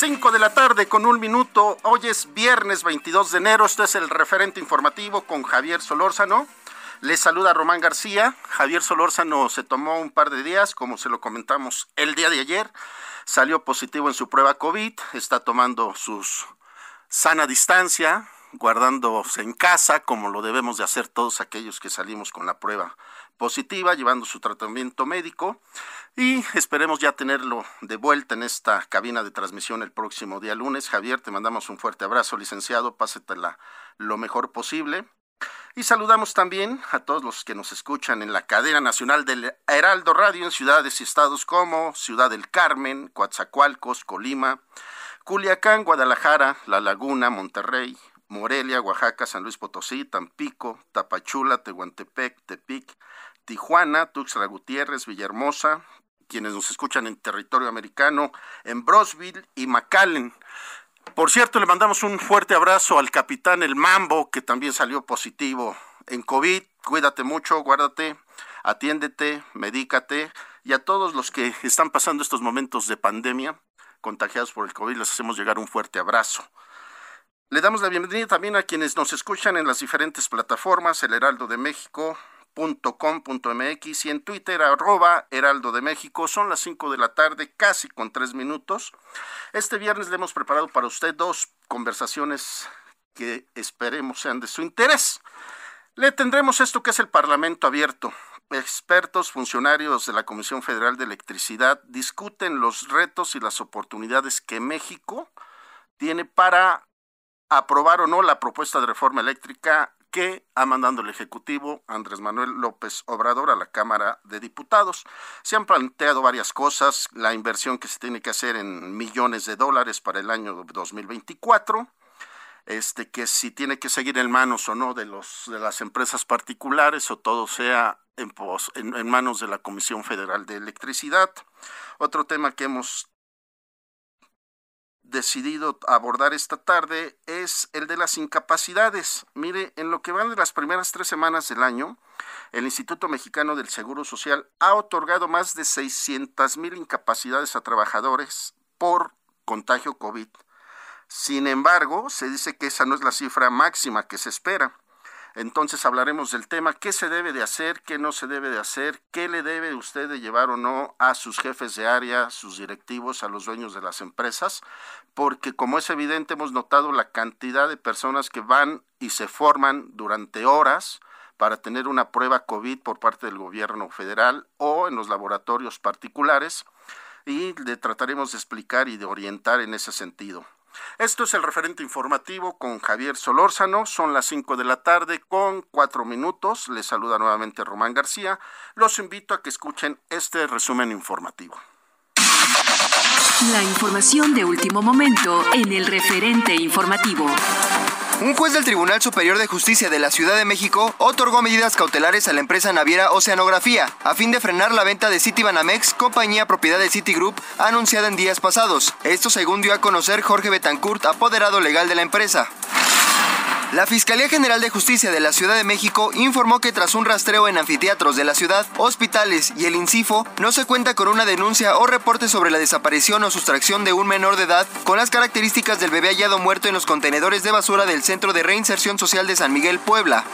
De la tarde con un minuto. Hoy es viernes 22 de enero. Este es el referente informativo con Javier Solórzano. Les saluda Román García. Javier Solórzano se tomó un par de días, como se lo comentamos el día de ayer. Salió positivo en su prueba COVID. Está tomando su sana distancia, guardándose en casa, como lo debemos de hacer todos aquellos que salimos con la prueba positiva, llevando su tratamiento médico y esperemos ya tenerlo de vuelta en esta cabina de transmisión el próximo día lunes. Javier, te mandamos un fuerte abrazo, licenciado, pásetela lo mejor posible. Y saludamos también a todos los que nos escuchan en la cadena nacional del Heraldo Radio en ciudades y estados como Ciudad del Carmen, Coatzacoalcos, Colima, Culiacán, Guadalajara, La Laguna, Monterrey, Morelia, Oaxaca, San Luis Potosí, Tampico, Tapachula, Tehuantepec, Tepic, Tijuana, Tuxtla Gutiérrez, Villahermosa, quienes nos escuchan en territorio americano, en Brosville y McAllen. Por cierto, le mandamos un fuerte abrazo al capitán El Mambo, que también salió positivo en COVID. Cuídate mucho, guárdate, atiéndete, medícate. Y a todos los que están pasando estos momentos de pandemia, contagiados por el COVID, les hacemos llegar un fuerte abrazo. Le damos la bienvenida también a quienes nos escuchan en las diferentes plataformas, El Heraldo de México, .com.mx y en Twitter arroba Heraldo de México. Son las 5 de la tarde, casi con tres minutos. Este viernes le hemos preparado para usted dos conversaciones que esperemos sean de su interés. Le tendremos esto que es el Parlamento abierto. Expertos, funcionarios de la Comisión Federal de Electricidad discuten los retos y las oportunidades que México tiene para aprobar o no la propuesta de reforma eléctrica que ha mandado el Ejecutivo Andrés Manuel López Obrador a la Cámara de Diputados. Se han planteado varias cosas, la inversión que se tiene que hacer en millones de dólares para el año 2024, este que si tiene que seguir en manos o no de los de las empresas particulares o todo sea en, en manos de la Comisión Federal de Electricidad. Otro tema que hemos decidido abordar esta tarde es el de las incapacidades. Mire, en lo que van de las primeras tres semanas del año, el Instituto Mexicano del Seguro Social ha otorgado más de 600 mil incapacidades a trabajadores por contagio COVID. Sin embargo, se dice que esa no es la cifra máxima que se espera. Entonces hablaremos del tema, qué se debe de hacer, qué no se debe de hacer, qué le debe usted de llevar o no a sus jefes de área, sus directivos, a los dueños de las empresas, porque como es evidente hemos notado la cantidad de personas que van y se forman durante horas para tener una prueba COVID por parte del gobierno federal o en los laboratorios particulares y le trataremos de explicar y de orientar en ese sentido. Esto es el referente informativo con Javier Solórzano. Son las 5 de la tarde con 4 minutos. Les saluda nuevamente Román García. Los invito a que escuchen este resumen informativo. La información de último momento en el referente informativo. Un juez del Tribunal Superior de Justicia de la Ciudad de México otorgó medidas cautelares a la empresa naviera Oceanografía a fin de frenar la venta de Citibanamex, compañía propiedad de Citigroup, anunciada en días pasados. Esto según dio a conocer Jorge Betancourt, apoderado legal de la empresa. La Fiscalía General de Justicia de la Ciudad de México informó que tras un rastreo en anfiteatros de la ciudad, hospitales y el INCIFO, no se cuenta con una denuncia o reporte sobre la desaparición o sustracción de un menor de edad con las características del bebé hallado muerto en los contenedores de basura del Centro de Reinserción Social de San Miguel, Puebla.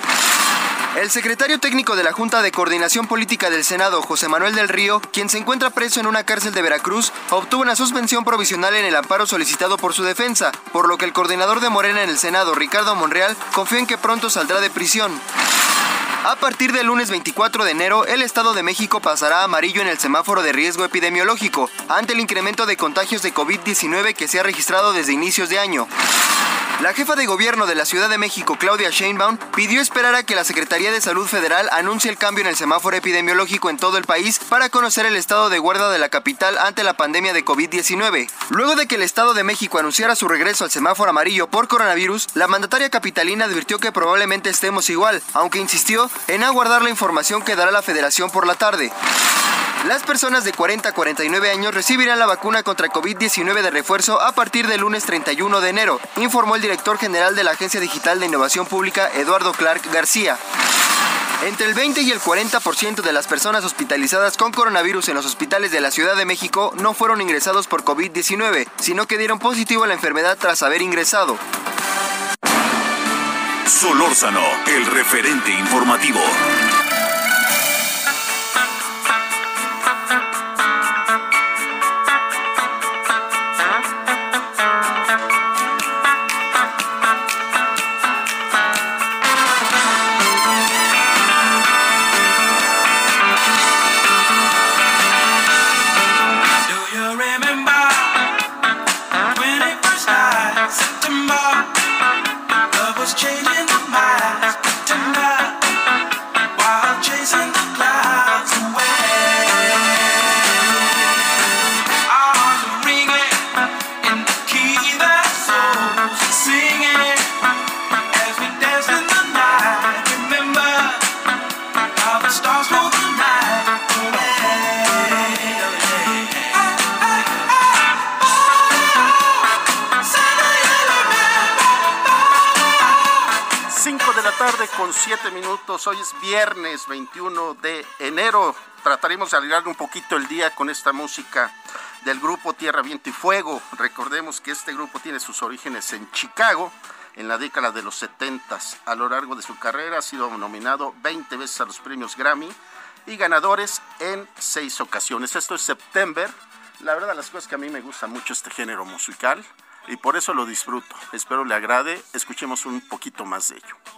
El secretario técnico de la Junta de Coordinación Política del Senado, José Manuel del Río, quien se encuentra preso en una cárcel de Veracruz, obtuvo una suspensión provisional en el amparo solicitado por su defensa, por lo que el coordinador de Morena en el Senado, Ricardo Monreal, confió en que pronto saldrá de prisión. A partir del lunes 24 de enero, el Estado de México pasará amarillo en el semáforo de riesgo epidemiológico, ante el incremento de contagios de COVID-19 que se ha registrado desde inicios de año. La jefa de gobierno de la Ciudad de México, Claudia Sheinbaum, pidió esperar a que la Secretaría de Salud Federal anuncie el cambio en el semáforo epidemiológico en todo el país para conocer el estado de guarda de la capital ante la pandemia de COVID-19. Luego de que el Estado de México anunciara su regreso al semáforo amarillo por coronavirus, la mandataria capitalina advirtió que probablemente estemos igual, aunque insistió en aguardar la información que dará la Federación por la tarde. Las personas de 40 a 49 años recibirán la vacuna contra COVID-19 de refuerzo a partir del lunes 31 de enero, informó el director general de la Agencia Digital de Innovación Pública, Eduardo Clark García. Entre el 20 y el 40% de las personas hospitalizadas con coronavirus en los hospitales de la Ciudad de México no fueron ingresados por COVID-19, sino que dieron positivo a la enfermedad tras haber ingresado. Solórzano, el referente informativo. 21 de enero. Trataremos de alegrar un poquito el día con esta música del grupo Tierra, Viento y Fuego. Recordemos que este grupo tiene sus orígenes en Chicago en la década de los 70. A lo largo de su carrera ha sido nominado 20 veces a los premios Grammy y ganadores en seis ocasiones. Esto es September. La verdad, las cosas que a mí me gusta mucho este género musical y por eso lo disfruto. Espero le agrade. Escuchemos un poquito más de ello.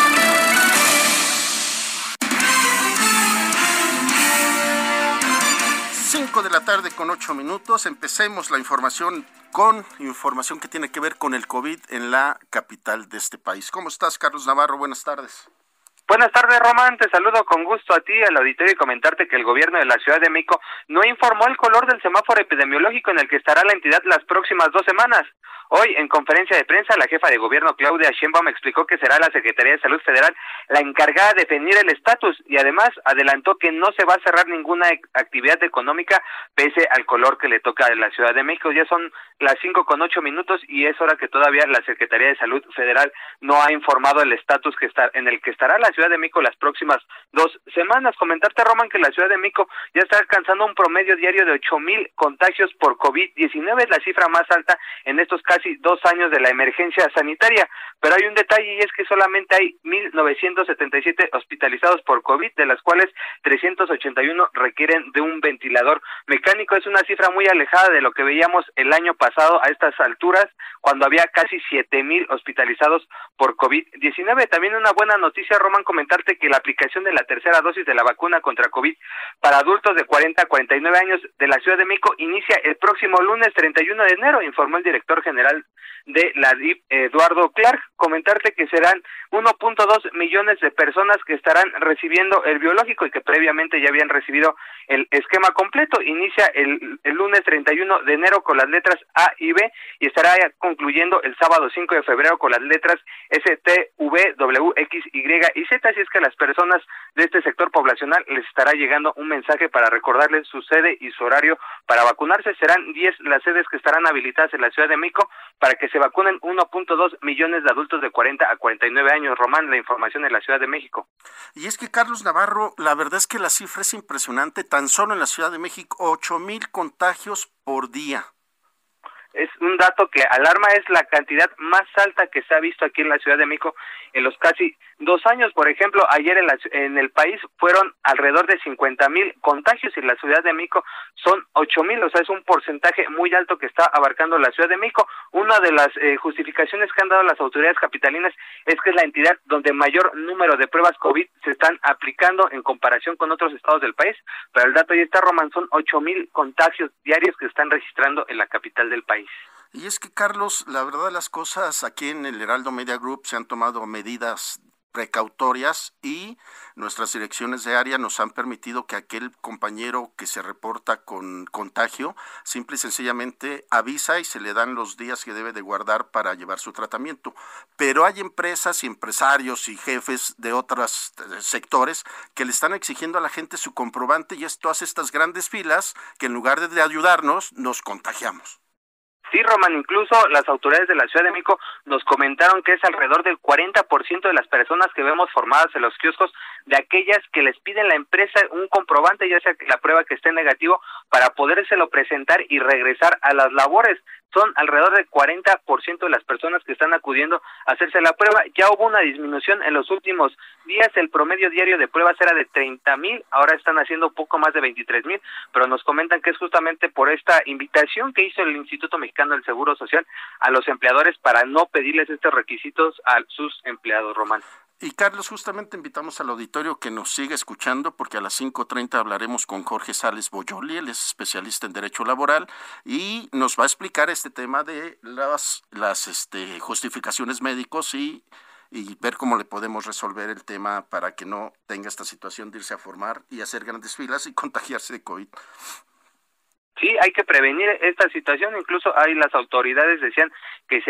5 de la tarde con 8 minutos. Empecemos la información con información que tiene que ver con el COVID en la capital de este país. ¿Cómo estás, Carlos Navarro? Buenas tardes. Buenas tardes, Román. Te saludo con gusto a ti, al auditorio, y comentarte que el gobierno de la Ciudad de México no informó el color del semáforo epidemiológico en el que estará la entidad las próximas dos semanas. Hoy, en conferencia de prensa, la jefa de gobierno Claudia Sheinbaum explicó que será la Secretaría de Salud Federal la encargada de definir el estatus y además adelantó que no se va a cerrar ninguna actividad económica pese al color que le toca a la Ciudad de México. Ya son las cinco con ocho minutos y es hora que todavía la Secretaría de Salud Federal no ha informado el estatus que está en el que estará la Ciudad de México las próximas dos semanas. Comentarte, Roman, que la Ciudad de México ya está alcanzando un promedio diario de ocho mil contagios por COVID-19, es la cifra más alta en estos casos dos años de la emergencia sanitaria. Pero hay un detalle y es que solamente hay 1.977 hospitalizados por COVID, de las cuales 381 requieren de un ventilador mecánico. Es una cifra muy alejada de lo que veíamos el año pasado a estas alturas, cuando había casi 7.000 hospitalizados por COVID-19. También una buena noticia, Roman, comentarte que la aplicación de la tercera dosis de la vacuna contra COVID para adultos de 40 a 49 años de la Ciudad de México inicia el próximo lunes 31 de enero, informó el director general de la DIP, Eduardo Clark. Comentarte que serán 1.2 millones de personas que estarán recibiendo el biológico y que previamente ya habían recibido el esquema completo. Inicia el, el lunes 31 de enero con las letras A y B y estará concluyendo el sábado 5 de febrero con las letras S, T, V, W, X, Y y Z. Así es que a las personas de este sector poblacional les estará llegando un mensaje para recordarles su sede y su horario para vacunarse. Serán 10 las sedes que estarán habilitadas en la Ciudad de México para que se vacunen 1.2 millones de adultos de 40 a 49 años. Román, la información en la Ciudad de México. Y es que Carlos Navarro, la verdad es que la cifra es impresionante. Tan solo en la Ciudad de México, 8 mil contagios por día es un dato que alarma, es la cantidad más alta que se ha visto aquí en la Ciudad de México en los casi dos años. Por ejemplo, ayer en, en el país fueron alrededor de 50 mil contagios y la Ciudad de México son 8 mil, o sea, es un porcentaje muy alto que está abarcando la Ciudad de México. Una de las eh, justificaciones que han dado las autoridades capitalinas es que es la entidad donde mayor número de pruebas COVID se están aplicando en comparación con otros estados del país, pero el dato ahí está, Román, son 8 mil contagios diarios que están registrando en la capital del país. Y es que, Carlos, la verdad las cosas, aquí en el Heraldo Media Group se han tomado medidas precautorias y nuestras direcciones de área nos han permitido que aquel compañero que se reporta con contagio simple y sencillamente avisa y se le dan los días que debe de guardar para llevar su tratamiento. Pero hay empresas y empresarios y jefes de otros eh, sectores que le están exigiendo a la gente su comprobante y esto hace estas grandes filas que en lugar de ayudarnos nos contagiamos. Sí, Roman, incluso las autoridades de la Ciudad de México nos comentaron que es alrededor del 40% de las personas que vemos formadas en los kioscos, de aquellas que les piden la empresa un comprobante, ya sea que la prueba que esté negativo, para podérselo presentar y regresar a las labores son alrededor del 40% de las personas que están acudiendo a hacerse la prueba. Ya hubo una disminución en los últimos días, el promedio diario de pruebas era de 30 mil, ahora están haciendo poco más de 23 mil, pero nos comentan que es justamente por esta invitación que hizo el Instituto Mexicano del Seguro Social a los empleadores para no pedirles estos requisitos a sus empleados, Román. Y Carlos, justamente invitamos al auditorio que nos siga escuchando porque a las 5.30 hablaremos con Jorge Sales Boyoli, él es especialista en Derecho Laboral y nos va a explicar este tema de las, este, justificaciones médicos y ver cómo le podemos resolver el tema para que no tenga esta situación de irse a formar y hacer grandes filas y contagiarse de COVID. Sí, hay que prevenir esta situación. Incluso hay las autoridades decían que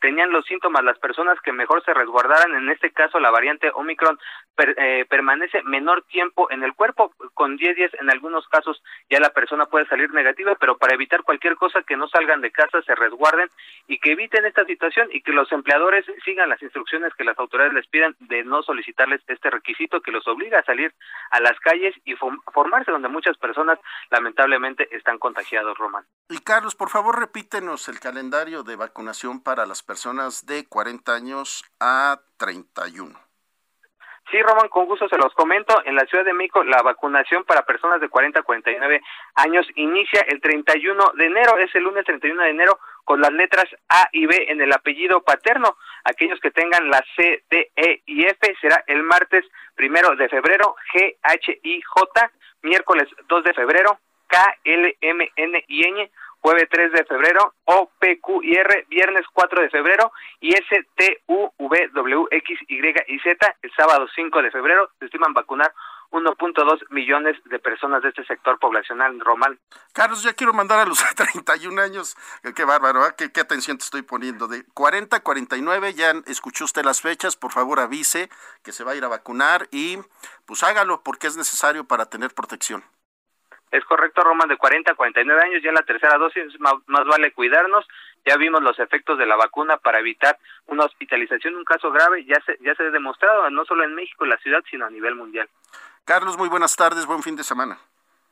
tenían los síntomas las personas que mejor se resguardaran. En este caso, la variante Omicron eh, permanece menor tiempo en el cuerpo. Con 10 días, en algunos casos, ya la persona puede salir negativa, pero para evitar cualquier cosa que no salgan de casa, se resguarden y que eviten esta situación y que los empleadores sigan las instrucciones que las autoridades les piden de no solicitarles este requisito que los obliga a salir a las calles y formarse donde muchas personas lamentablemente están con contagiados, Román. Y Carlos, por favor, repítenos el calendario de vacunación para las personas de 40 años a 31. Sí, Román, con gusto se los comento. En la Ciudad de México, la vacunación para personas de 40 a 49 años inicia el 31 de enero, es el lunes 31 de enero, con las letras A y B en el apellido paterno. Aquellos que tengan la C, D, E y F será el martes primero de febrero, G, H, I, J, miércoles 2 de febrero, K, L, M, N y N, jueves 3 de febrero, O, P, Q y R, viernes 4 de febrero, y S, T, U, V, W, X, Y y Z, el sábado 5 de febrero, se estiman vacunar 1.2 millones de personas de este sector poblacional normal. Carlos, ya quiero mandar a los 31 años, qué bárbaro, ¿eh? ¿Qué, atención te estoy poniendo. De 40 a 49, ya escuchó usted las fechas, por favor avise que se va a ir a vacunar y pues hágalo porque es necesario para tener protección. Es correcto, Roman, de 40 a 49 años, ya la tercera dosis, más, vale cuidarnos. Ya vimos los efectos de la vacuna para evitar una hospitalización, un caso grave, ya se, ya se ha demostrado, no solo en México, en la ciudad, sino a nivel mundial. Carlos, muy buenas tardes, buen fin de semana.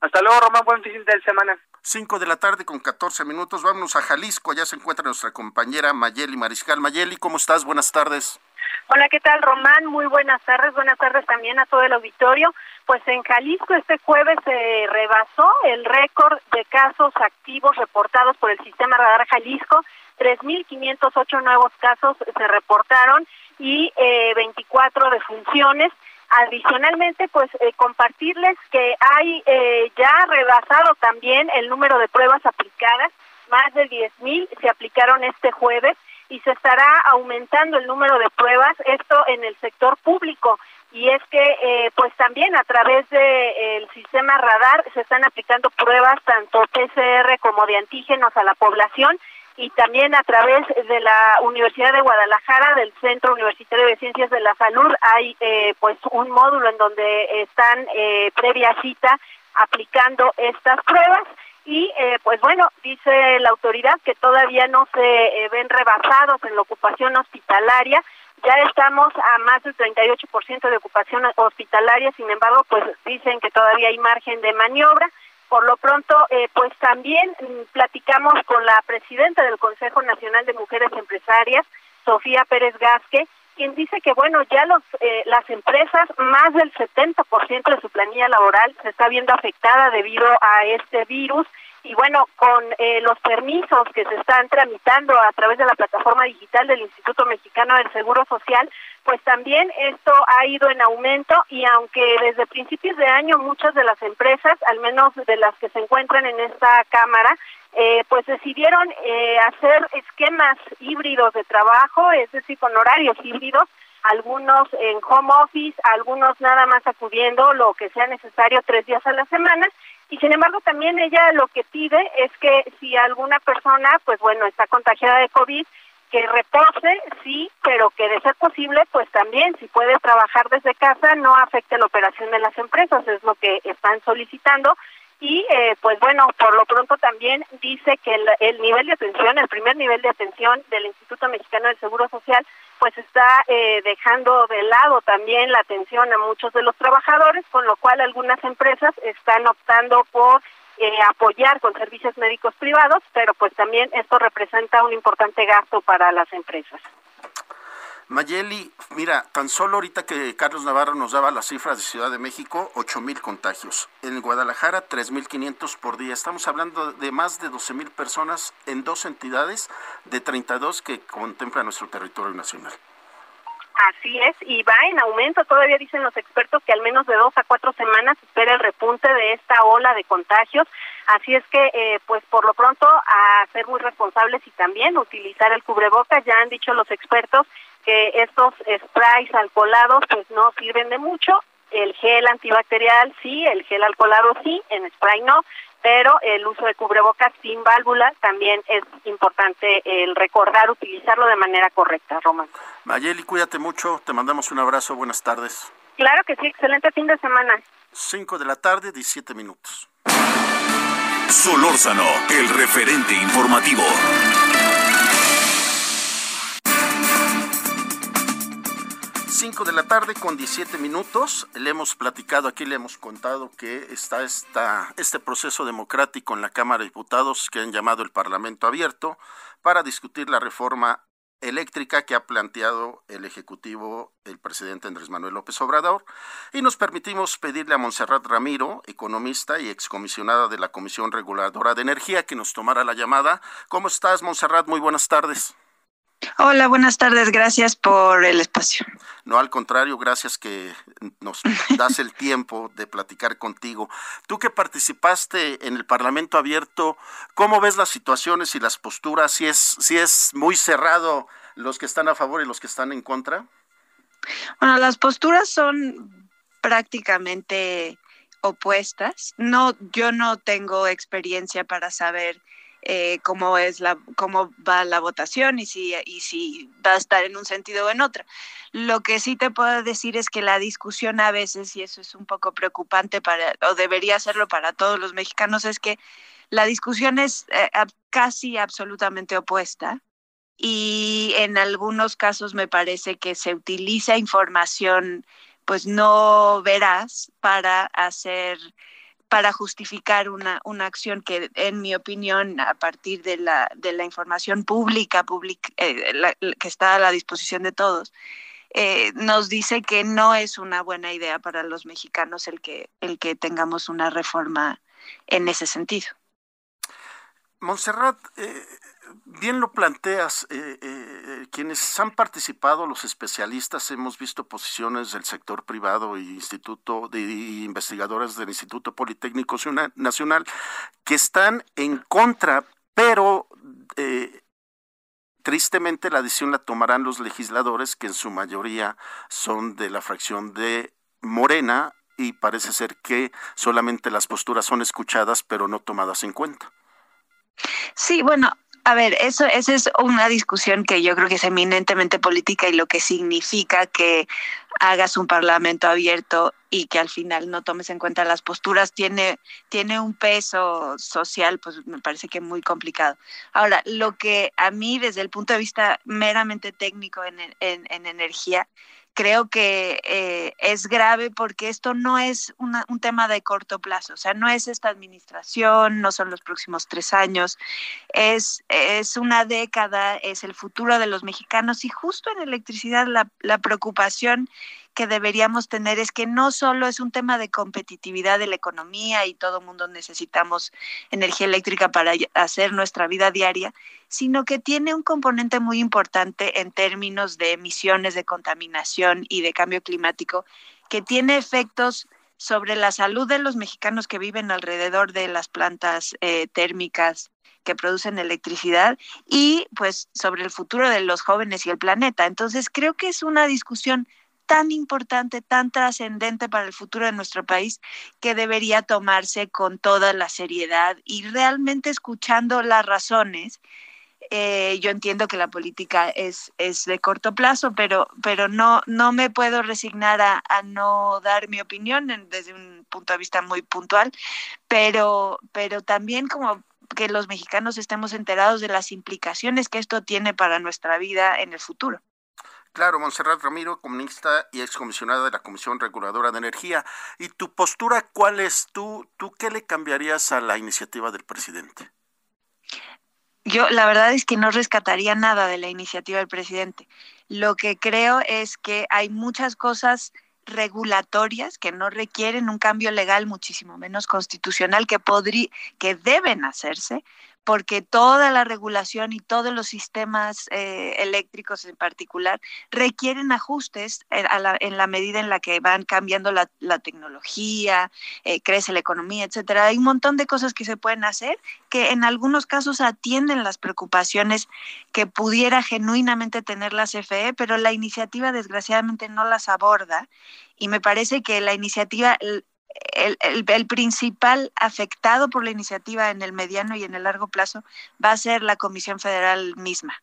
Hasta luego, Román, buen fin de semana. 5 de la tarde con 14 minutos, vámonos a Jalisco, ya se encuentra nuestra compañera Mayeli Mariscal. Mayeli, ¿cómo estás? Buenas tardes. Hola, ¿qué tal, Román? Muy buenas tardes. Buenas tardes también a todo el auditorio. Pues en Jalisco este jueves se rebasó el récord de casos activos reportados por el sistema Radar Jalisco. 3.508 nuevos casos se reportaron y eh, 24 defunciones. Adicionalmente, pues eh, compartirles que hay eh, ya rebasado también el número de pruebas aplicadas, más de 10 mil se aplicaron este jueves y se estará aumentando el número de pruebas, esto en el sector público. Y es que, eh, pues también a través del sistema radar se están aplicando pruebas tanto PCR como de antígenos a la población y también a través de la Universidad de Guadalajara, del Centro Universitario de Ciencias de la Salud, hay eh, pues un módulo en donde están eh, previa cita aplicando estas pruebas y eh, pues bueno, dice la autoridad que todavía no se ven rebasados en la ocupación hospitalaria, ya estamos a más del 38% de ocupación hospitalaria, sin embargo, pues dicen que todavía hay margen de maniobra. Por lo pronto, eh, pues también mm, platicamos con la presidenta del Consejo Nacional de Mujeres Empresarias, Sofía Pérez Gasque, quien dice que, bueno, ya los, eh, las empresas, más del 70% de su planilla laboral se está viendo afectada debido a este virus. Y bueno, con eh, los permisos que se están tramitando a través de la plataforma digital del Instituto Mexicano del Seguro Social, pues también esto ha ido en aumento. Y aunque desde principios de año muchas de las empresas, al menos de las que se encuentran en esta Cámara, eh, pues decidieron eh, hacer esquemas híbridos de trabajo, es decir, con horarios híbridos, algunos en home office, algunos nada más acudiendo lo que sea necesario tres días a la semana y sin embargo también ella lo que pide es que si alguna persona, pues bueno, está contagiada de COVID, que repose, sí, pero que de ser posible, pues también, si puede trabajar desde casa, no afecte la operación de las empresas, es lo que están solicitando. Y eh, pues bueno, por lo pronto también dice que el, el, nivel de atención, el primer nivel de atención del Instituto Mexicano del Seguro Social, pues está eh, dejando de lado también la atención a muchos de los trabajadores, con lo cual algunas empresas están optando por eh, apoyar con servicios médicos privados, pero pues también esto representa un importante gasto para las empresas. Mayeli, mira, tan solo ahorita que Carlos Navarro nos daba las cifras de Ciudad de México, 8 mil contagios. En Guadalajara, 3.500 por día. Estamos hablando de más de 12 mil personas en dos entidades de 32 que contempla nuestro territorio nacional. Así es, y va en aumento. Todavía dicen los expertos que al menos de dos a cuatro semanas espera el repunte de esta ola de contagios. Así es que, eh, pues por lo pronto, a ser muy responsables y también utilizar el cubrebocas. Ya han dicho los expertos que estos sprays alcoholados pues no sirven de mucho. El gel antibacterial sí, el gel alcoholado sí, en spray no, pero el uso de cubrebocas sin válvula también es importante el recordar utilizarlo de manera correcta, Román. Mayeli, cuídate mucho, te mandamos un abrazo, buenas tardes. Claro que sí, excelente fin de semana. 5 de la tarde, 17 minutos. Solórzano, el referente informativo. 5 de la tarde con 17 minutos. Le hemos platicado aquí, le hemos contado que está esta, este proceso democrático en la Cámara de Diputados que han llamado el Parlamento Abierto para discutir la reforma eléctrica que ha planteado el Ejecutivo, el presidente Andrés Manuel López Obrador. Y nos permitimos pedirle a Montserrat Ramiro, economista y excomisionada de la Comisión Reguladora de Energía, que nos tomara la llamada. ¿Cómo estás, Montserrat? Muy buenas tardes. Hola, buenas tardes. Gracias por el espacio. No, al contrario, gracias que nos das el tiempo de platicar contigo. Tú que participaste en el Parlamento Abierto, ¿cómo ves las situaciones y las posturas? Si es, si es muy cerrado los que están a favor y los que están en contra. Bueno, las posturas son prácticamente opuestas. No, yo no tengo experiencia para saber eh, cómo es la cómo va la votación y si y si va a estar en un sentido o en otro. Lo que sí te puedo decir es que la discusión a veces y eso es un poco preocupante para o debería serlo para todos los mexicanos es que la discusión es eh, casi absolutamente opuesta y en algunos casos me parece que se utiliza información pues no veraz para hacer para justificar una, una acción que, en mi opinión, a partir de la, de la información pública, eh, que está a la disposición de todos, eh, nos dice que no es una buena idea para los mexicanos el que, el que tengamos una reforma en ese sentido. Montserrat, eh, bien lo planteas, eh, eh, quienes han participado, los especialistas, hemos visto posiciones del sector privado e instituto de investigadores del Instituto Politécnico Nacional que están en contra, pero tristemente la decisión la tomarán los legisladores que en su mayoría son de la fracción de Morena y parece ser que solamente las posturas son escuchadas pero no tomadas en cuenta. Sí, bueno, a ver, eso, esa es una discusión que yo creo que es eminentemente política y lo que significa que hagas un parlamento abierto y que al final no tomes en cuenta las posturas tiene, tiene un peso social, pues me parece que muy complicado. Ahora, lo que a mí desde el punto de vista meramente técnico en, en, en energía, creo que eh, es grave porque esto no es un tema de corto plazo, o sea, no es esta administración, no son los próximos tres años, es, es una década, es el futuro de los mexicanos y justo en electricidad la, la preocupación que deberíamos tener es que no solo es un tema de competitividad de la economía y todo mundo necesitamos energía eléctrica para hacer nuestra vida diaria, sino que tiene un componente muy importante en términos de emisiones de contaminación y de cambio climático, que tiene efectos sobre la salud de los mexicanos que viven alrededor de las plantas eh, térmicas que producen electricidad y pues sobre el futuro de los jóvenes y el planeta. Entonces creo que es una discusión tan importante, tan trascendente para el futuro de nuestro país, que debería tomarse con toda la seriedad y realmente escuchando las razones. Eh, yo entiendo que la política es, es de corto plazo, pero, pero no, no me puedo resignar a, no dar mi opinión desde un punto de vista muy puntual, pero, pero también como que los mexicanos estemos enterados de las implicaciones que esto tiene para nuestra vida en el futuro. Claro, Monserrat Ramiro, comunista y excomisionada de la Comisión Reguladora de Energía. ¿Y tu postura cuál es? ¿Tú, tú qué le cambiarías a la iniciativa del presidente? Yo la verdad es que no rescataría nada de la iniciativa del presidente. Lo que creo es que hay muchas cosas regulatorias que no requieren un cambio legal, muchísimo menos constitucional, que, podría, que deben hacerse, porque toda la regulación y todos los sistemas eh, eléctricos en particular requieren ajustes en la, medida en la que van cambiando la, tecnología, eh, crece la economía, etcétera. Hay un montón de cosas que se pueden hacer que en algunos casos atienden las preocupaciones que pudiera genuinamente tener la CFE, pero la iniciativa desgraciadamente no las aborda y me parece que la iniciativa el, el, principal afectado por la iniciativa en el mediano y en el largo plazo va a ser la Comisión Federal misma.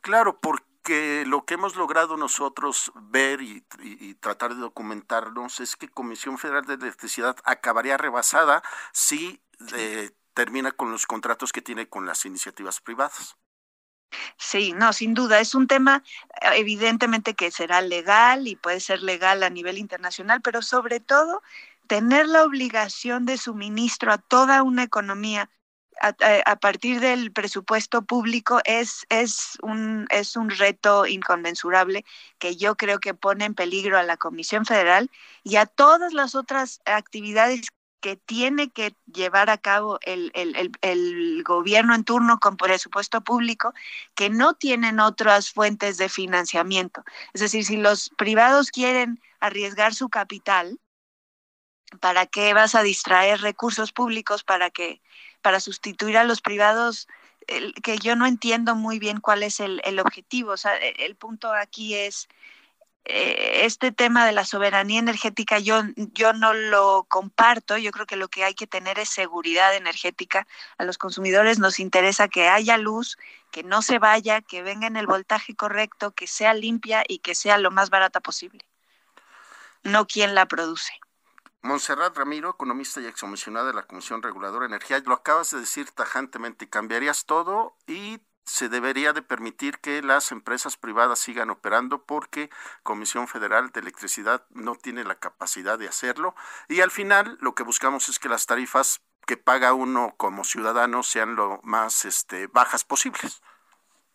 Claro, porque lo que hemos logrado nosotros ver y, tratar de documentarnos es que Comisión Federal de Electricidad acabaría rebasada si eh, termina con los contratos que tiene con las iniciativas privadas. Sí, no, sin duda. Es un tema eh, evidentemente que será legal y puede ser legal a nivel internacional, pero sobre todo tener la obligación de suministro a toda una economía a, partir del presupuesto público es, es, un, es un reto inconmensurable que yo creo que pone en peligro a la Comisión Federal y a todas las otras actividades que tiene que llevar a cabo el, el, gobierno en turno con presupuesto público que no tienen otras fuentes de financiamiento. Es decir, si los privados quieren arriesgar su capital, ¿para qué vas a distraer recursos públicos para que para sustituir a los privados? que yo no entiendo muy bien cuál es el, el objetivo. O sea, el punto aquí es este tema de la soberanía energética yo, yo no lo comparto. Yo creo que lo que hay que tener es seguridad energética. A los consumidores nos interesa que haya luz, que no se vaya, que venga en el voltaje correcto, que sea limpia y que sea lo más barata posible. No quien la produce. Montserrat Ramiro, economista y excomisionada de la Comisión Reguladora de Energía, lo acabas de decir tajantemente, cambiarías todo y se debería de permitir que las empresas privadas sigan operando porque Comisión Federal de Electricidad no tiene la capacidad de hacerlo y al final lo que buscamos es que las tarifas que paga uno como ciudadano sean lo más este, bajas posibles.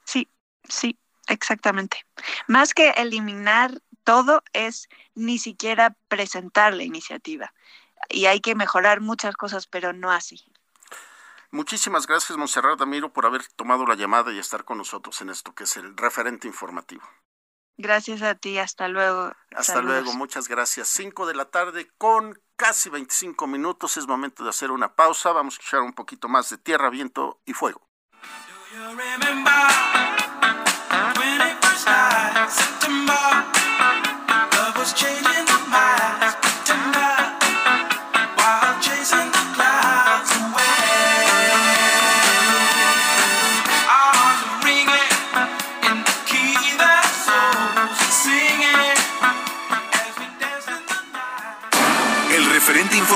Sí, sí, exactamente. Más que eliminar todo es ni siquiera presentar la iniciativa y hay que mejorar muchas cosas, pero no así. Muchísimas gracias, Monserrat Damiro, por haber tomado la llamada y estar con nosotros en esto que es el referente informativo. Gracias a ti, hasta luego. Hasta luego, muchas gracias. Cinco de la tarde con casi 25 minutos, es momento de hacer una pausa. Vamos a escuchar un poquito más de tierra, viento y fuego.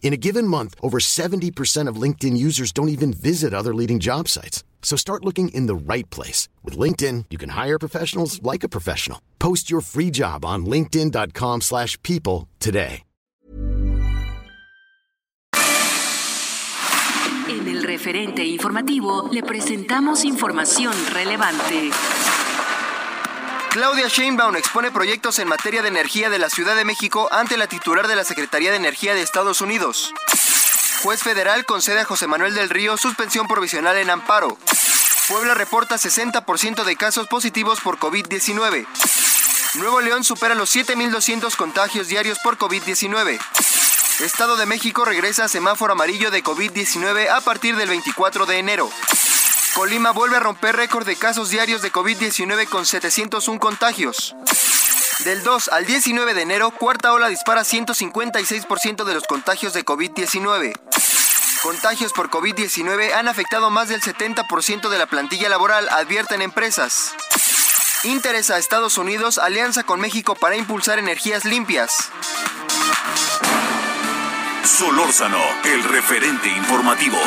In a given month, over 70% of LinkedIn users don't even visit other leading job sites. So start looking in the right place. With LinkedIn, you can hire professionals like a professional. Post your free job on linkedin.com slash people today. En el referente informativo le presentamos información relevante. Claudia Sheinbaum expone proyectos en materia de energía de la Ciudad de México ante la titular de la Secretaría de Energía de Estados Unidos. Juez federal concede a José Manuel del Río suspensión provisional en amparo. Puebla reporta 60% de casos positivos por COVID-19. Nuevo León supera los 7.200 contagios diarios por COVID-19. Estado de México regresa a semáforo amarillo de COVID-19 a partir del 24 de enero. Colima vuelve a romper récord de casos diarios de COVID-19 con 701 contagios. Del 2 al 19 de enero, cuarta ola dispara 156% de los contagios de COVID-19. Contagios por COVID-19 han afectado más del 70% de la plantilla laboral, advierten empresas. Interesa a Estados Unidos alianza con México para impulsar energías limpias. Solórzano, el referente informativo.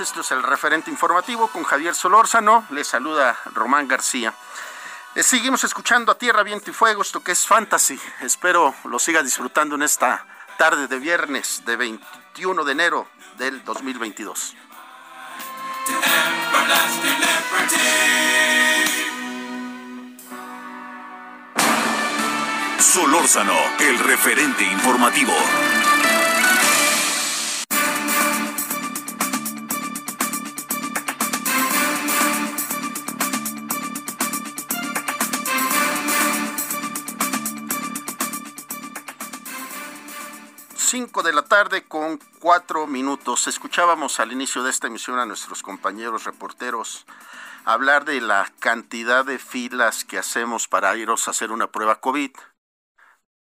Esto es el referente informativo con Javier Solórzano. Le saluda Román García. Eh, seguimos escuchando a Tierra, Viento y Fuego, esto que es Fantasy. Espero lo siga disfrutando en esta tarde de viernes de 21 de enero del 2022. Solórzano, el referente informativo. Cinco de la tarde con cuatro minutos. Escuchábamos al inicio de esta emisión a nuestros compañeros reporteros hablar de la cantidad de filas que hacemos para iros a hacer una prueba COVID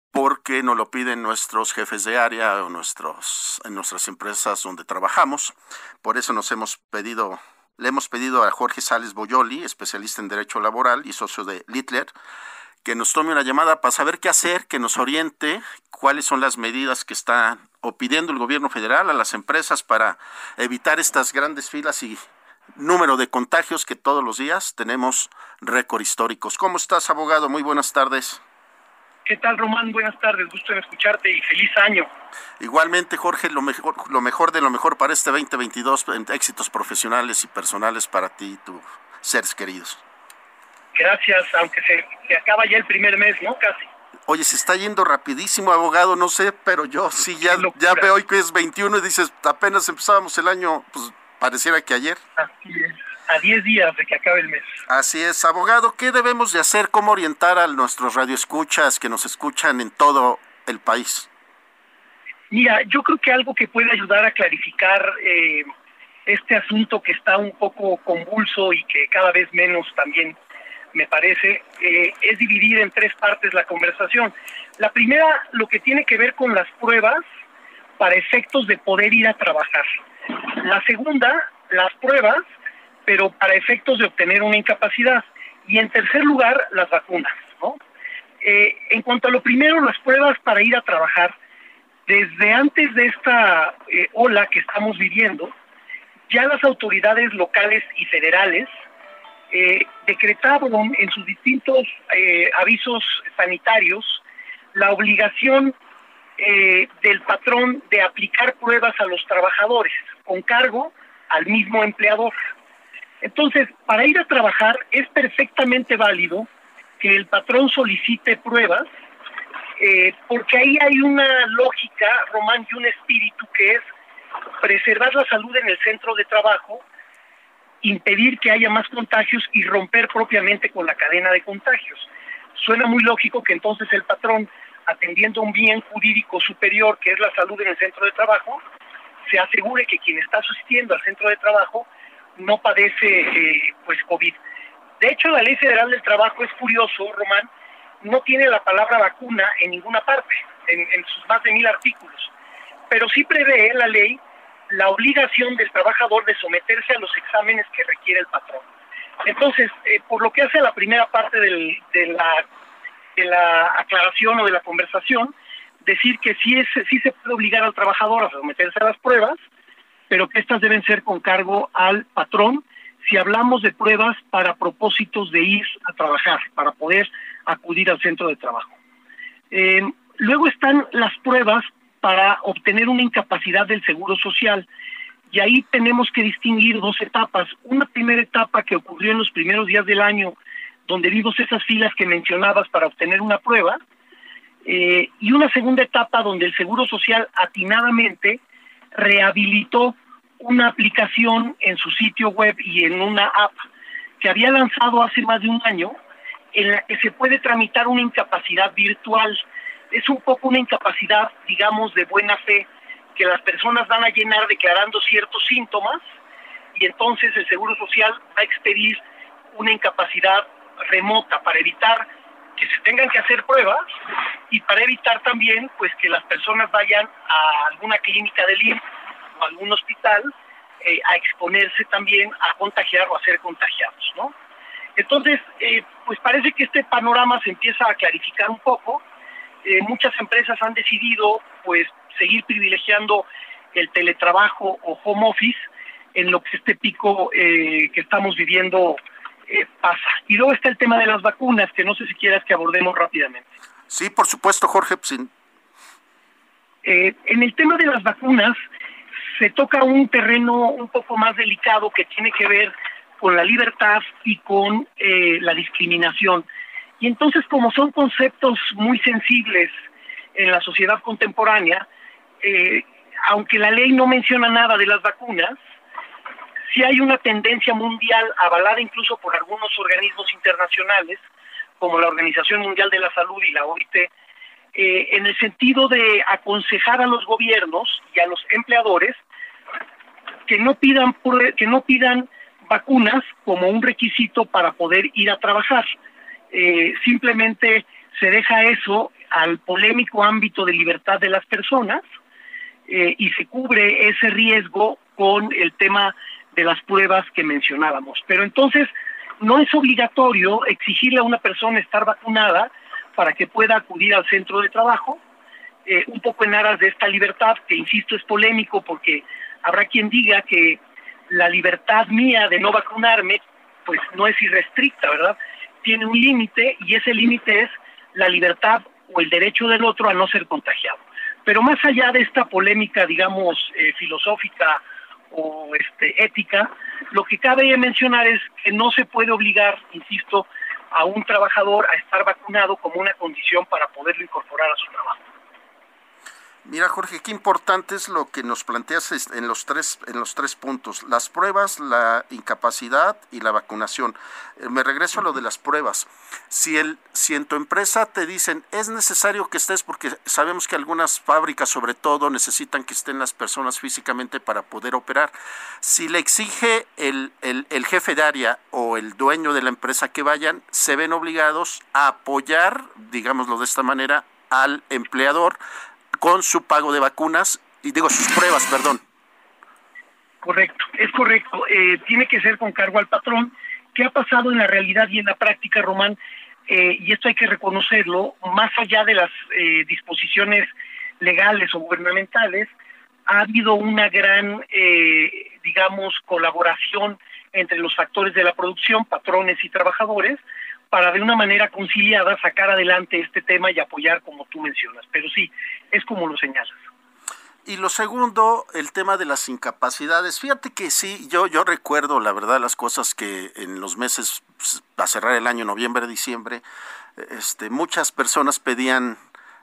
porque nos lo piden nuestros jefes de área o nuestros, en nuestras empresas donde trabajamos. Por eso nos hemos pedido, le hemos pedido a Jorge Sales Boyoli, especialista en Derecho Laboral y socio de Littler, que nos tome una llamada para saber qué hacer, que nos oriente cuáles son las medidas que está o pidiendo el gobierno federal a las empresas para evitar estas grandes filas y número de contagios que todos los días tenemos récord históricos. ¿Cómo estás, abogado? Muy buenas tardes. ¿Qué tal, Román? Buenas tardes, gusto en escucharte y feliz año. Igualmente, Jorge, lo mejor, lo mejor de lo mejor para este 2022, éxitos profesionales y personales para ti y tus seres queridos. Gracias, aunque se, se acaba ya el primer mes, ¿no? Casi. Oye, se está yendo rapidísimo, abogado, no sé, pero yo sí ya, ya veo hoy que es 21 y dices, apenas empezábamos el año, pues pareciera que ayer. Así es a 10 días de que acabe el mes. Así es, abogado, ¿qué debemos de hacer? ¿Cómo orientar a nuestros radioescuchas que nos escuchan en todo el país? Mira, yo creo que algo que puede ayudar a clarificar eh, este asunto que está un poco convulso y que cada vez menos también me parece, eh, es dividir en tres partes la conversación. La primera, lo que tiene que ver con las pruebas para efectos de poder ir a trabajar. La segunda, las pruebas pero para efectos de obtener una incapacidad. Y en tercer lugar, las vacunas. ¿no? Eh, en cuanto a lo primero, las pruebas para ir a trabajar, desde antes de esta eh, ola que estamos viviendo, ya las autoridades locales y federales eh, decretaron en sus distintos avisos sanitarios la obligación del patrón de aplicar pruebas a los trabajadores con cargo al mismo empleador. Entonces, para ir a trabajar es perfectamente válido que el patrón solicite pruebas, eh, porque ahí hay una lógica, Román, y un espíritu que es preservar la salud en el centro de trabajo, impedir que haya más contagios y romper propiamente con la cadena de contagios. Suena muy lógico que entonces el patrón, atendiendo un bien jurídico superior, que es la salud en el centro de trabajo, se asegure que quien está asistiendo al centro de trabajo no padece eh, pues COVID. De hecho, la Ley Federal del Trabajo es curioso, Román, no tiene la palabra vacuna en ninguna parte, en, sus más de mil artículos, pero sí prevé la ley la obligación del trabajador de someterse a los exámenes que requiere el patrón. Entonces, eh, por lo que hace a la primera parte de, la, de la aclaración o de la conversación, decir que sí, es, sí se puede obligar al trabajador a someterse a las pruebas, pero que estas deben ser con cargo al patrón si hablamos de pruebas para propósitos de ir a trabajar, para poder acudir al centro de trabajo. Eh, luego están las pruebas para obtener una incapacidad del Seguro Social. Y ahí tenemos que distinguir dos etapas. Una primera etapa que ocurrió en los primeros días del año, donde vimos esas filas que mencionabas para obtener una prueba, eh, y una segunda etapa donde el Seguro Social atinadamente rehabilitó una aplicación en su sitio web y en una app que había lanzado hace más de un año en la que se puede tramitar una incapacidad virtual. Es un poco una incapacidad, digamos, de buena fe, que las personas van a llenar declarando ciertos síntomas y entonces el Seguro Social va a expedir una incapacidad remota para evitar que se tengan que hacer pruebas y para evitar también pues que las personas vayan a alguna clínica del IMSS o algún hospital eh, a exponerse también a contagiar o a ser contagiados, ¿no? Entonces, eh, pues parece que este panorama se empieza a clarificar un poco. Eh, muchas empresas han decidido, pues, seguir privilegiando el teletrabajo o home office en lo que este pico que estamos viviendo eh, pasa. Y luego está el tema de las vacunas, que no sé si quieras que abordemos rápidamente. Sí, por supuesto, Jorge. Pues, eh, en el tema de las vacunas se toca un terreno un poco más delicado que tiene que ver con la libertad y con eh, la discriminación. Y entonces, como son conceptos muy sensibles en la sociedad contemporánea, eh, aunque la ley no menciona nada de las vacunas, sí hay una tendencia mundial avalada incluso por algunos organismos internacionales, como la Organización Mundial de la Salud y la OIT, eh, en el sentido de aconsejar a los gobiernos y a los empleadores que no pidan que no pidan vacunas como un requisito para poder ir a trabajar. Eh, simplemente se deja eso al polémico ámbito de libertad de las personas eh, y se cubre ese riesgo con el tema de las pruebas que mencionábamos. Pero entonces no es obligatorio exigirle a una persona estar vacunada para que pueda acudir al centro de trabajo, eh, un poco en aras de esta libertad, que insisto es polémico porque habrá quien diga que la libertad mía de no vacunarme, pues no es irrestricta, ¿verdad? Tiene un límite y ese límite es la libertad o el derecho del otro a no ser contagiado. Pero más allá de esta polémica, digamos, eh, filosófica o este, ética, lo que cabe mencionar es que no se puede obligar, insisto, a un trabajador a estar vacunado como una condición para poderlo incorporar a su trabajo. Mira, Jorge, qué importante es lo que nos planteas en los tres, en los tres puntos, las pruebas, la incapacidad y la vacunación. Eh, me regreso a lo de las pruebas. Si, el, si en tu empresa te dicen es necesario que estés, porque sabemos que algunas fábricas sobre todo necesitan que estén las personas físicamente para poder operar, si le exige el, el, el jefe de área o el dueño de la empresa que vayan, se ven obligados a apoyar, digámoslo de esta manera, al empleador con su pago de vacunas y digo sus pruebas, perdón. Correcto, es correcto. Eh, tiene que ser con cargo al patrón. ¿Qué ha pasado en la realidad y en la práctica, Román? Eh, y esto hay que reconocerlo, más allá de las eh, disposiciones legales o gubernamentales, ha habido una gran, digamos, colaboración entre los factores de la producción, patrones y trabajadores, para de una manera conciliada sacar adelante este tema y apoyar como tú mencionas. Pero sí, es como lo señalas. Y lo segundo, el tema de las incapacidades. Fíjate que sí, yo, yo recuerdo, la verdad, las cosas que en los meses, pues, a cerrar el año, noviembre, diciembre, este, muchas personas pedían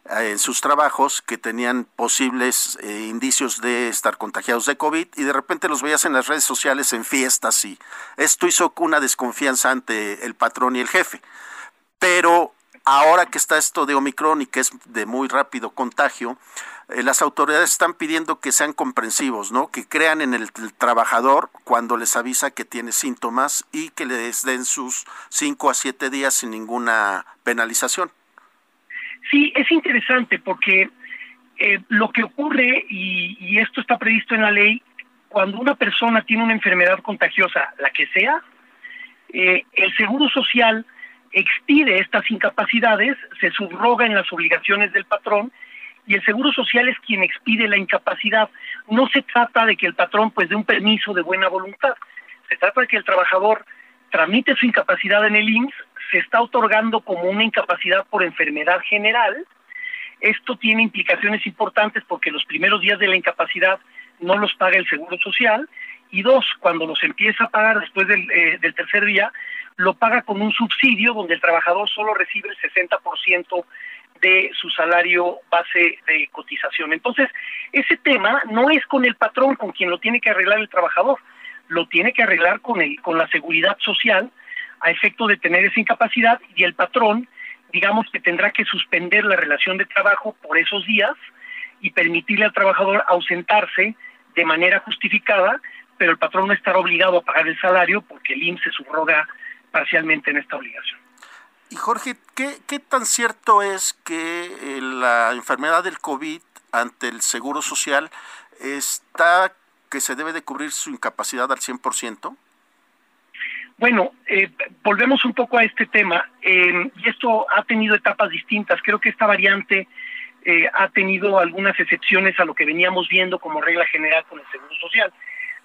en sus trabajos que tenían posibles eh, indicios de estar contagiados de COVID y de repente los veías en las redes sociales en fiestas y esto hizo una desconfianza ante el patrón y el jefe. Pero ahora que está esto de Omicron y que es de muy rápido contagio, eh, las autoridades están pidiendo que sean comprensivos, ¿no? Que crean en el, trabajador cuando les avisa que tiene síntomas y que les den sus cinco a siete días sin ninguna penalización. Sí, es interesante porque eh, lo que ocurre, y, esto está previsto en la ley, cuando una persona tiene una enfermedad contagiosa, la que sea, eh, el Seguro Social expide estas incapacidades, se subroga en las obligaciones del patrón y el Seguro Social es quien expide la incapacidad. No se trata de que el patrón pues dé un permiso de buena voluntad, se trata de que el trabajador tramite su incapacidad en el IMSS, se está otorgando como una incapacidad por enfermedad general. Esto tiene implicaciones importantes porque los primeros días de la incapacidad no los paga el Seguro Social y dos, cuando los empieza a pagar después del, eh, del tercer día, lo paga con un subsidio donde el trabajador solo recibe el 60% de su salario base de cotización. Entonces, ese tema no es con el patrón con quien lo tiene que arreglar el trabajador, lo tiene que arreglar con, el, con la seguridad social a efecto de tener esa incapacidad y el patrón, digamos que tendrá que suspender la relación de trabajo por esos días y permitirle al trabajador ausentarse de manera justificada, pero el patrón no estará obligado a pagar el salario porque el IMSS se subroga parcialmente en esta obligación. Y Jorge, ¿qué, qué tan cierto es que eh, la enfermedad del COVID ante el Seguro Social está que se debe de cubrir su incapacidad al 100%? Bueno, eh, volvemos un poco a este tema eh, y esto ha tenido etapas distintas. Creo que esta variante ha tenido algunas excepciones a lo que veníamos viendo como regla general con el Seguro Social.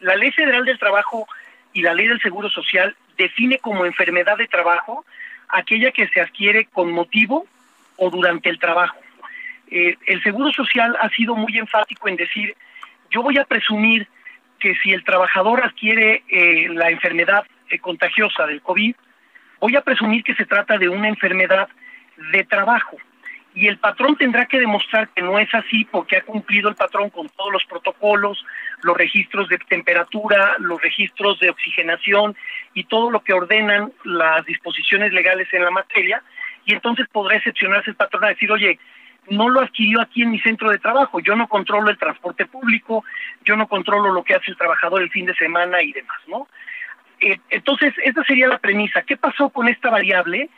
La Ley Federal del Trabajo y la Ley del Seguro Social define como enfermedad de trabajo aquella que se adquiere con motivo o durante el trabajo. Eh, el Seguro Social ha sido muy enfático en decir, yo voy a presumir que si el trabajador adquiere eh, la enfermedad eh, contagiosa del COVID, voy a presumir que se trata de una enfermedad de trabajo. Y el patrón tendrá que demostrar que no es así porque ha cumplido el patrón con todos los protocolos, los registros de temperatura, los registros de oxigenación y todo lo que ordenan las disposiciones legales en la materia. Y entonces podrá excepcionarse el patrón a decir, oye, no lo adquirió aquí en mi centro de trabajo, yo no controlo el transporte público, yo no controlo lo que hace el trabajador el fin de semana y demás, ¿no? Eh, entonces, esta sería la premisa. ¿Qué pasó con esta variable?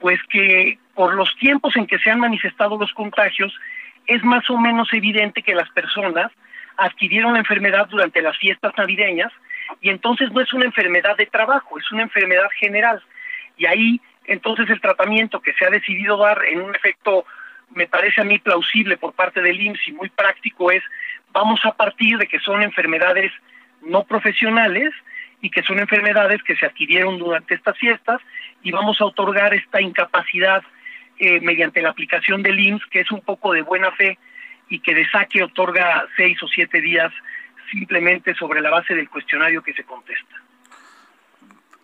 Pues que por los tiempos en que se han manifestado los contagios, es más o menos evidente que las personas adquirieron la enfermedad durante las fiestas navideñas y entonces no es una enfermedad de trabajo, es una enfermedad general. Y ahí entonces el tratamiento que se ha decidido dar en un efecto, me parece a mí plausible por parte del IMSS y muy práctico es, vamos a partir de que son enfermedades no profesionales y que son enfermedades que se adquirieron durante estas fiestas y vamos a otorgar esta incapacidad eh, mediante la aplicación del IMSS, que es un poco de buena fe y que de saque otorga seis o siete días simplemente sobre la base del cuestionario que se contesta.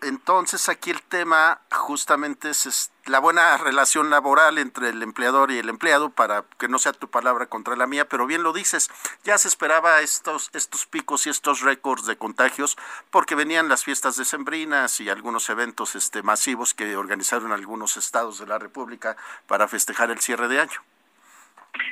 Entonces aquí el tema justamente es la buena relación laboral entre el empleador y el empleado para que no sea tu palabra contra la mía, pero bien lo dices, ya se esperaba estos, estos picos y estos récords de contagios porque venían las fiestas decembrinas y algunos eventos este, masivos que organizaron algunos estados de la República para festejar el cierre de año.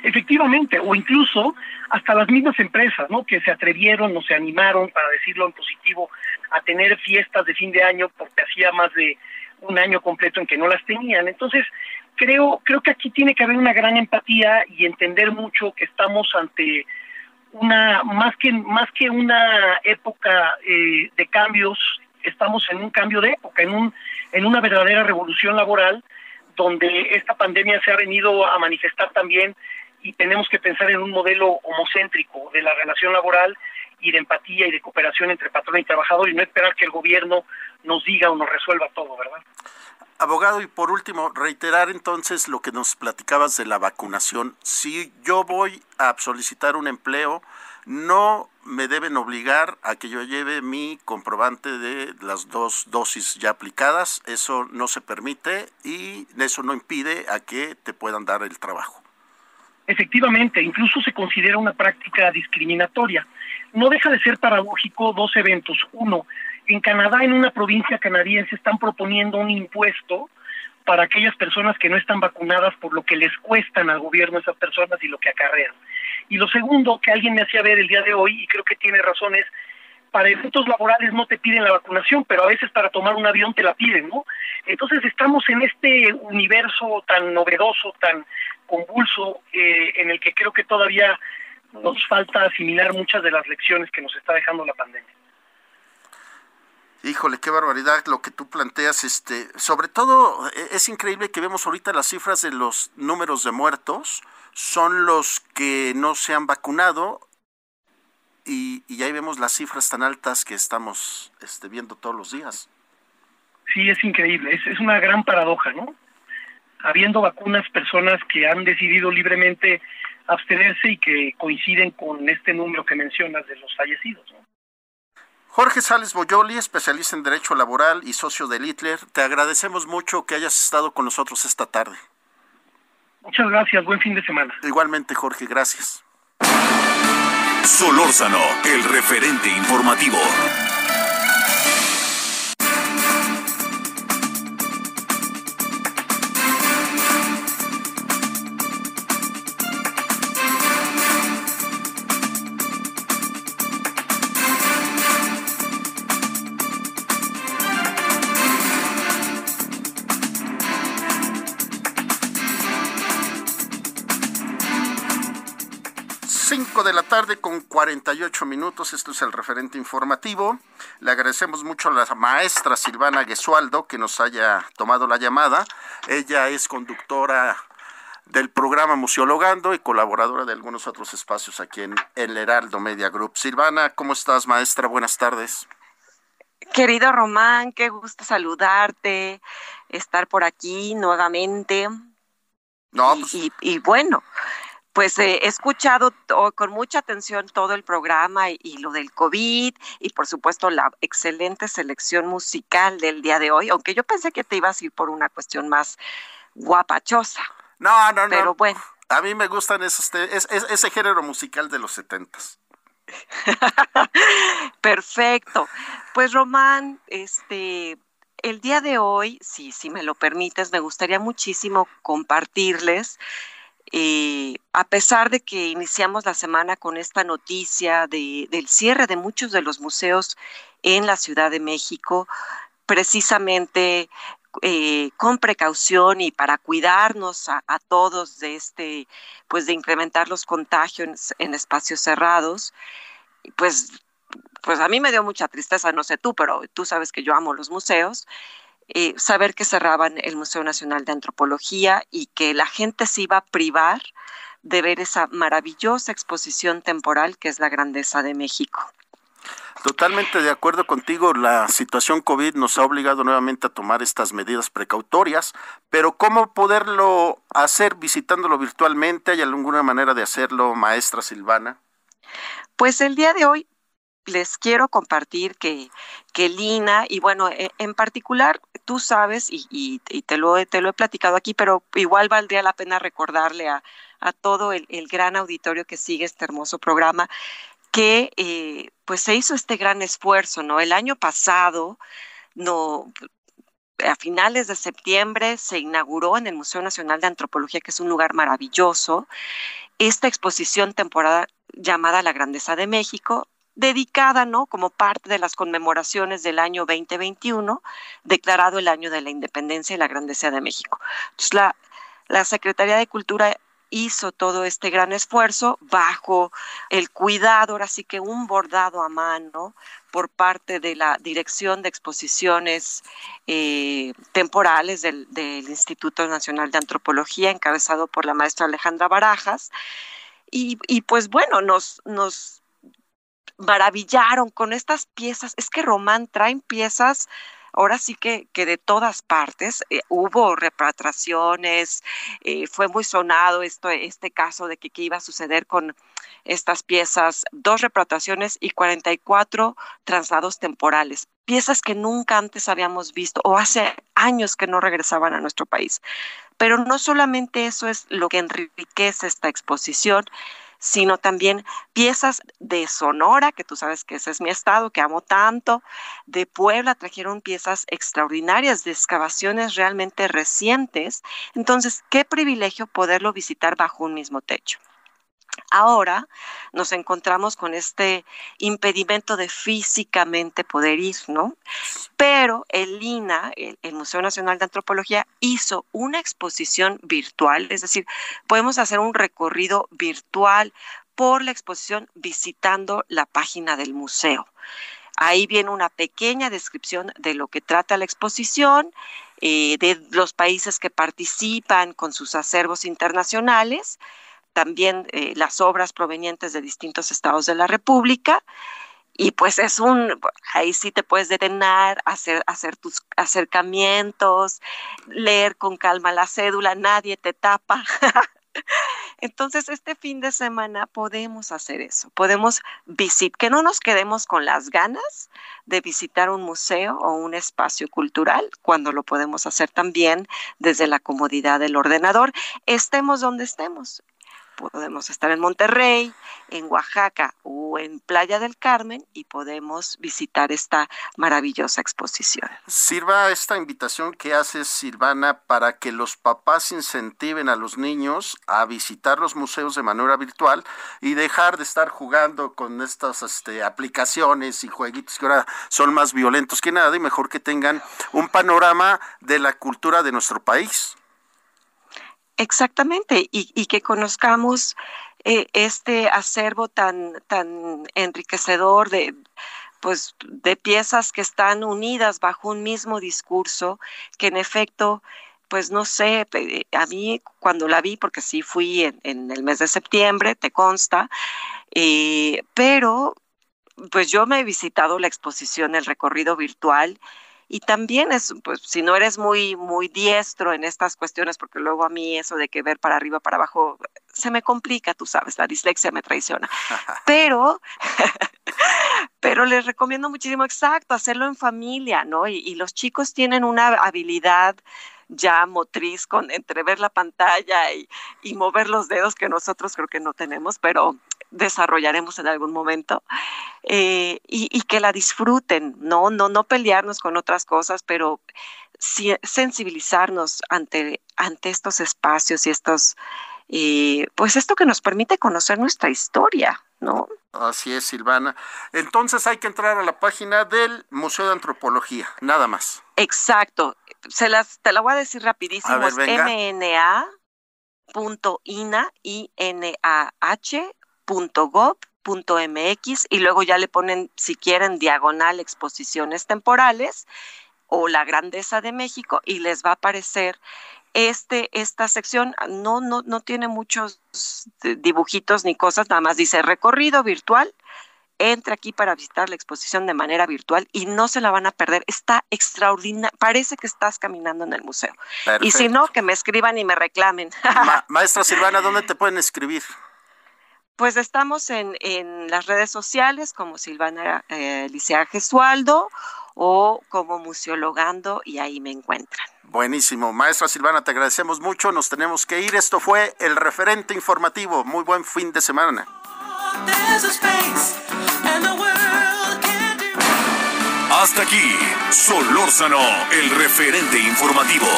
Efectivamente, o incluso hasta las mismas empresas, ¿no? Que se atrevieron o se animaron, para decirlo en positivo, a tener fiestas de fin de año porque hacía más de un año completo en que no las tenían. Entonces, creo, creo que aquí tiene que haber una gran empatía y entender mucho que estamos ante una, más que, más que una época eh, de cambios, estamos en un cambio de época, en un, en una verdadera revolución laboral donde esta pandemia se ha venido a manifestar también y tenemos que pensar en un modelo homocéntrico de la relación laboral y de empatía y de cooperación entre patrón y trabajador y no esperar que el gobierno nos diga o nos resuelva todo, ¿verdad? Abogado, y por último, reiterar entonces lo que nos platicabas de la vacunación. Si yo voy a solicitar un empleo, no me deben obligar a que yo lleve mi comprobante de las dos dosis ya aplicadas. Eso no se permite y eso no impide a que te puedan dar el trabajo. Efectivamente, incluso se considera una práctica discriminatoria. No deja de ser paradójico dos eventos. Uno, en Canadá, en una provincia canadiense, están proponiendo un impuesto para aquellas personas que no están vacunadas por lo que les cuestan al gobierno esas personas y lo que acarrean. Y lo segundo que alguien me hacía ver el día de hoy, y creo que tiene razón, es para efectos laborales no te piden la vacunación, pero a veces para tomar un avión te la piden, ¿no? Entonces estamos en este universo tan novedoso, tan convulso, eh, en el que creo que todavía nos falta asimilar muchas de las lecciones que nos está dejando la pandemia. Híjole, qué barbaridad lo que tú planteas. Este, sobre todo e, es increíble que vemos ahorita las cifras de los números de muertos son los que no se han vacunado y, y ahí vemos las cifras tan altas que estamos este, viendo todos los días. Sí, es increíble, es, es una gran paradoja, ¿no? Habiendo vacunas, personas que han decidido libremente abstenerse y que coinciden con este número que mencionas de los fallecidos, ¿no? Jorge Sales Boyoli, especialista en Derecho Laboral y socio de Hitler, te agradecemos mucho que hayas estado con nosotros esta tarde. Muchas gracias, buen fin de semana. Igualmente, Jorge, gracias. Solórzano, el referente informativo. 48 minutos. Esto es el referente informativo. Le agradecemos mucho a la maestra Silvana Gesualdo que nos haya tomado la llamada. Ella es conductora del programa Museologando y colaboradora de algunos otros espacios aquí en el Heraldo Media Group. Silvana, ¿cómo estás, maestra? Buenas tardes. Querido Román, qué gusto saludarte, estar por aquí nuevamente. No, pues y, y bueno, pues eh, he escuchado con mucha atención todo el programa y, lo del COVID y por supuesto la excelente selección musical del día de hoy, aunque yo pensé que te ibas a ir por una cuestión más guapachosa. No, no, no. Pero bueno. A mí me gustan esos, ese género musical de los setentas. Perfecto. Pues Román, este, el día de hoy, si, si me lo permites, me gustaría muchísimo compartirles eh, a pesar de que iniciamos la semana con esta noticia de, del cierre de muchos de los museos en la Ciudad de México, precisamente eh, con precaución y para cuidarnos a, todos de este, pues de incrementar los contagios en, espacios cerrados, pues, pues a mí me dio mucha tristeza, no sé tú, pero tú sabes que yo amo los museos. Eh, saber que cerraban el Museo Nacional de Antropología y que la gente se iba a privar de ver esa maravillosa exposición temporal que es la grandeza de México. Totalmente de acuerdo contigo, la situación COVID nos ha obligado nuevamente a tomar estas medidas precautorias, pero ¿cómo poderlo hacer visitándolo virtualmente? ¿Hay alguna manera de hacerlo, maestra Silvana? Pues el día de hoy les quiero compartir que, que Lina, y bueno, e, en particular, tú sabes, y, te, lo, te lo he platicado aquí, pero igual valdría la pena recordarle a, todo el, gran auditorio que sigue este hermoso programa, que eh, pues se hizo este gran esfuerzo, ¿no? El año pasado, no, a finales de septiembre se inauguró en el Museo Nacional de Antropología, que es un lugar maravilloso, esta exposición temporada llamada La Grandeza de México, dedicada, ¿no? Como parte de las conmemoraciones del año 2021, declarado el año de la independencia y la grandeza de México. Entonces, la, la Secretaría de Cultura hizo todo este gran esfuerzo bajo el cuidado, ahora sí que un bordado a mano por parte de la Dirección de Exposiciones eh, Temporales del, Instituto Nacional de Antropología, encabezado por la maestra Alejandra Barajas. Y, y pues bueno, nos, nos maravillaron con estas piezas. Es que Román traen piezas ahora sí que, que de todas partes eh, hubo repatriaciones, eh, fue muy sonado esto, este caso de que qué iba a suceder con estas piezas, dos repatriaciones y 44 traslados temporales, piezas que nunca antes habíamos visto o hace años que no regresaban a nuestro país. Pero no solamente eso es lo que enriquece esta exposición, sino también piezas de Sonora, que tú sabes que ese es mi estado, que amo tanto, de Puebla trajeron piezas extraordinarias de excavaciones realmente recientes. Entonces, qué privilegio poderlo visitar bajo un mismo techo. Ahora nos encontramos con este impedimento de físicamente poder ir, ¿no? Pero el INA, el, Museo Nacional de Antropología, hizo una exposición virtual, es decir, podemos hacer un recorrido virtual por la exposición visitando la página del museo. Ahí viene una pequeña descripción de lo que trata la exposición, eh, de los países que participan con sus acervos internacionales también eh, las obras provenientes de distintos estados de la República. Y pues es un, ahí sí te puedes detener, hacer, hacer tus acercamientos, leer con calma la cédula, nadie te tapa. Entonces, este fin de semana podemos hacer eso, podemos visitar, que no nos quedemos con las ganas de visitar un museo o un espacio cultural, cuando lo podemos hacer también desde la comodidad del ordenador, estemos donde estemos, podemos estar en Monterrey, en Oaxaca o en Playa del Carmen y podemos visitar esta maravillosa exposición. Sirva esta invitación que haces, Silvana, para que los papás incentiven a los niños a visitar los museos de manera virtual y dejar de estar jugando con estas este, aplicaciones y jueguitos que ahora son más violentos que nada y mejor que tengan un panorama de la cultura de nuestro país. Exactamente, y, que conozcamos eh, este acervo tan, tan enriquecedor de, pues, de piezas que están unidas bajo un mismo discurso, que en efecto, pues no sé, a mí cuando la vi, porque sí fui en, el mes de septiembre, te consta, eh, pero pues yo me he visitado la exposición, el recorrido virtual, y también es, pues, si no eres muy, muy diestro en estas cuestiones, porque luego a mí eso de que ver para arriba, para abajo, se me complica, tú sabes, la dislexia me traiciona. Pero, pero les recomiendo muchísimo, exacto, hacerlo en familia, ¿no? Y, y los chicos tienen una habilidad ya motriz con entrever la pantalla y, y, mover los dedos que nosotros creo que no tenemos, pero desarrollaremos en algún momento eh, y, y, que la disfruten, ¿no? No, no pelearnos con otras cosas, pero sí, sensibilizarnos ante, ante estos espacios y estos, eh, pues esto que nos permite conocer nuestra historia, ¿no? Así es, Silvana. Entonces hay que entrar a la página del Museo de Antropología, nada más. Exacto. Se las, te la voy a decir rapidísimo. A ver, es mna.ina, .gov.mx y luego ya le ponen, si quieren, diagonal exposiciones temporales o la grandeza de México y les va a aparecer este, esta sección no, no, no tiene muchos dibujitos ni cosas, nada más dice recorrido virtual. Entre aquí para visitar la exposición de manera virtual y no se la van a perder. Está extraordinario. Parece que estás caminando en el museo. Y si no, que me escriban y me reclamen. maestra Silvana, ¿dónde te pueden escribir? Pues estamos en, en las redes sociales como Silvana eh, Licea Gesualdo o como Museologando y ahí me encuentran. Buenísimo. Maestra Silvana, te agradecemos mucho. Nos tenemos que ir. Esto fue el referente informativo. Muy buen fin de semana. Hasta aquí, Solórzano, el referente informativo.